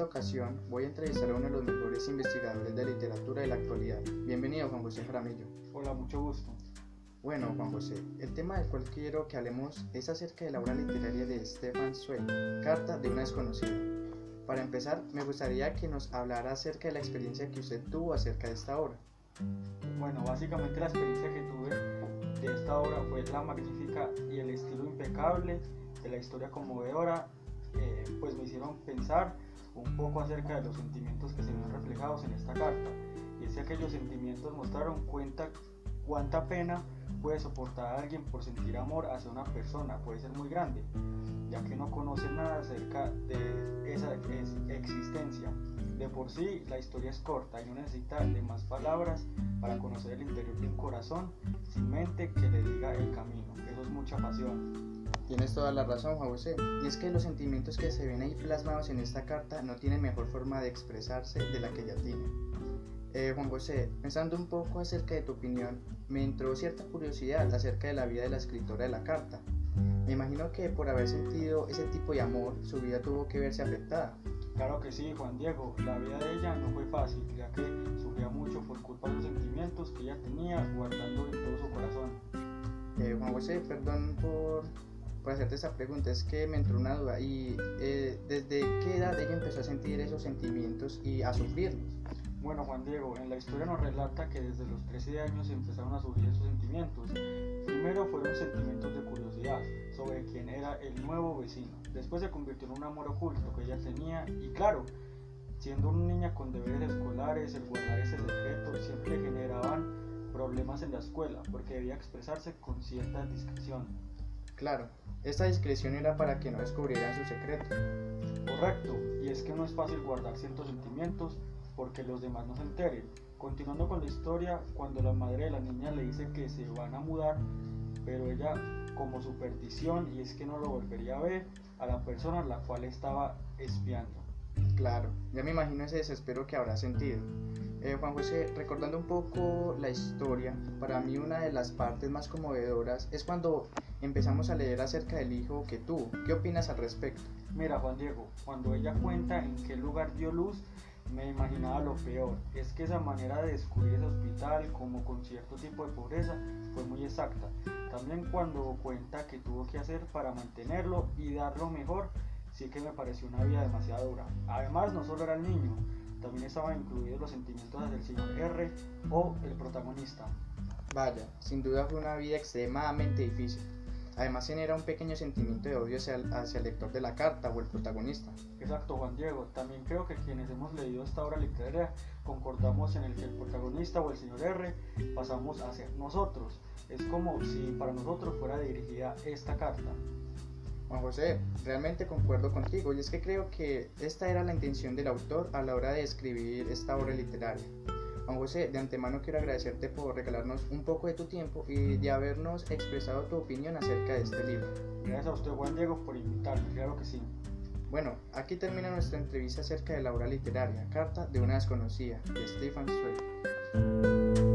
ocasión voy a entrevistar a uno de los mejores investigadores de literatura de la actualidad. Bienvenido, Juan José Jaramillo. Hola, mucho gusto. Bueno, Juan José, el tema del cual quiero que hablemos es acerca de la obra literaria de Stefan Zweig, Carta de una desconocida. Para empezar, me gustaría que nos hablara acerca de la experiencia que usted tuvo acerca de esta obra. Bueno, básicamente la experiencia que tuve de esta obra fue la magnífica y el estilo impecable de la historia conmovedora, eh, pues me hicieron pensar un poco acerca de los sentimientos que se ven reflejados en esta carta. Y es que aquellos sentimientos mostraron cuenta cuánta pena puede soportar a alguien por sentir amor hacia una persona, puede ser muy grande, ya que no conoce nada acerca de esa existencia. De por sí, la historia es corta y no necesita de más palabras para conocer el interior de un corazón sin mente que le diga el camino. Eso es mucha pasión. Tienes toda la razón, Juan. Y es que los sentimientos que se ven ahí plasmados en esta carta no tienen mejor forma de expresarse de la que ella tiene. Eh, Juan José, pensando un poco acerca de tu opinión, me entró cierta curiosidad acerca de la vida de la escritora de la carta. Me imagino que por haber sentido ese tipo de amor, su vida tuvo que verse afectada. Claro que sí, Juan Diego. La vida de ella no fue fácil, ya que sufría mucho por culpa de los sentimientos que ella tenía guardando en todo su corazón. Eh, Juan José, perdón por, por hacerte esa pregunta, es que me entró una duda. ¿Y eh, desde qué edad ella empezó a sentir esos sentimientos y a sufrirlos? Bueno, Juan Diego, en la historia nos relata que desde los 13 años empezaron a surgir esos sentimientos. Primero fueron sentimientos de curiosidad sobre quién era el nuevo vecino. Después se convirtió en un amor oculto que ella tenía y claro, siendo una niña con deberes escolares, el guardar ese secreto siempre generaban problemas en la escuela porque debía expresarse con cierta discreción. Claro, esta discreción era para que no descubrieran su secreto. Correcto, y es que no es fácil guardar ciertos sentimientos porque los demás no se enteren. Continuando con la historia, cuando la madre de la niña le dice que se van a mudar, pero ella como superstición y es que no lo volvería a ver a la persona a la cual estaba espiando. Claro, ya me imagino ese desespero que habrá sentido. Eh, Juan José, recordando un poco la historia, para mí una de las partes más conmovedoras es cuando empezamos a leer acerca del hijo que tuvo. ¿Qué opinas al respecto? Mira, Juan Diego, cuando ella cuenta en qué lugar dio luz, me imaginaba lo peor. Es que esa manera de descubrir ese hospital como con cierto tipo de pobreza fue muy exacta. También cuando cuenta que tuvo que hacer para mantenerlo y darlo mejor, sí que me pareció una vida demasiado dura. Además, no solo era el niño, también estaban incluidos los sentimientos del señor R o el protagonista. Vaya, sin duda fue una vida extremadamente difícil. Además genera un pequeño sentimiento de odio hacia el, hacia el, lector de la carta o el protagonista. Exacto, Juan Diego. También creo que quienes hemos leído esta obra literaria concordamos en el que el protagonista o el señor R pasamos a ser nosotros. Es como si para nosotros fuera dirigida esta carta. Juan José, realmente concuerdo contigo y es que creo que esta era la intención del autor a la hora de escribir esta obra literaria. Juan José, de antemano quiero agradecerte por regalarnos un poco de tu tiempo y de habernos expresado tu opinión acerca de este libro. Gracias a usted, Juan Diego, por invitarme, claro que sí. Bueno, aquí termina nuestra entrevista acerca de la obra literaria, Carta de una desconocida, de Stefan Zweig.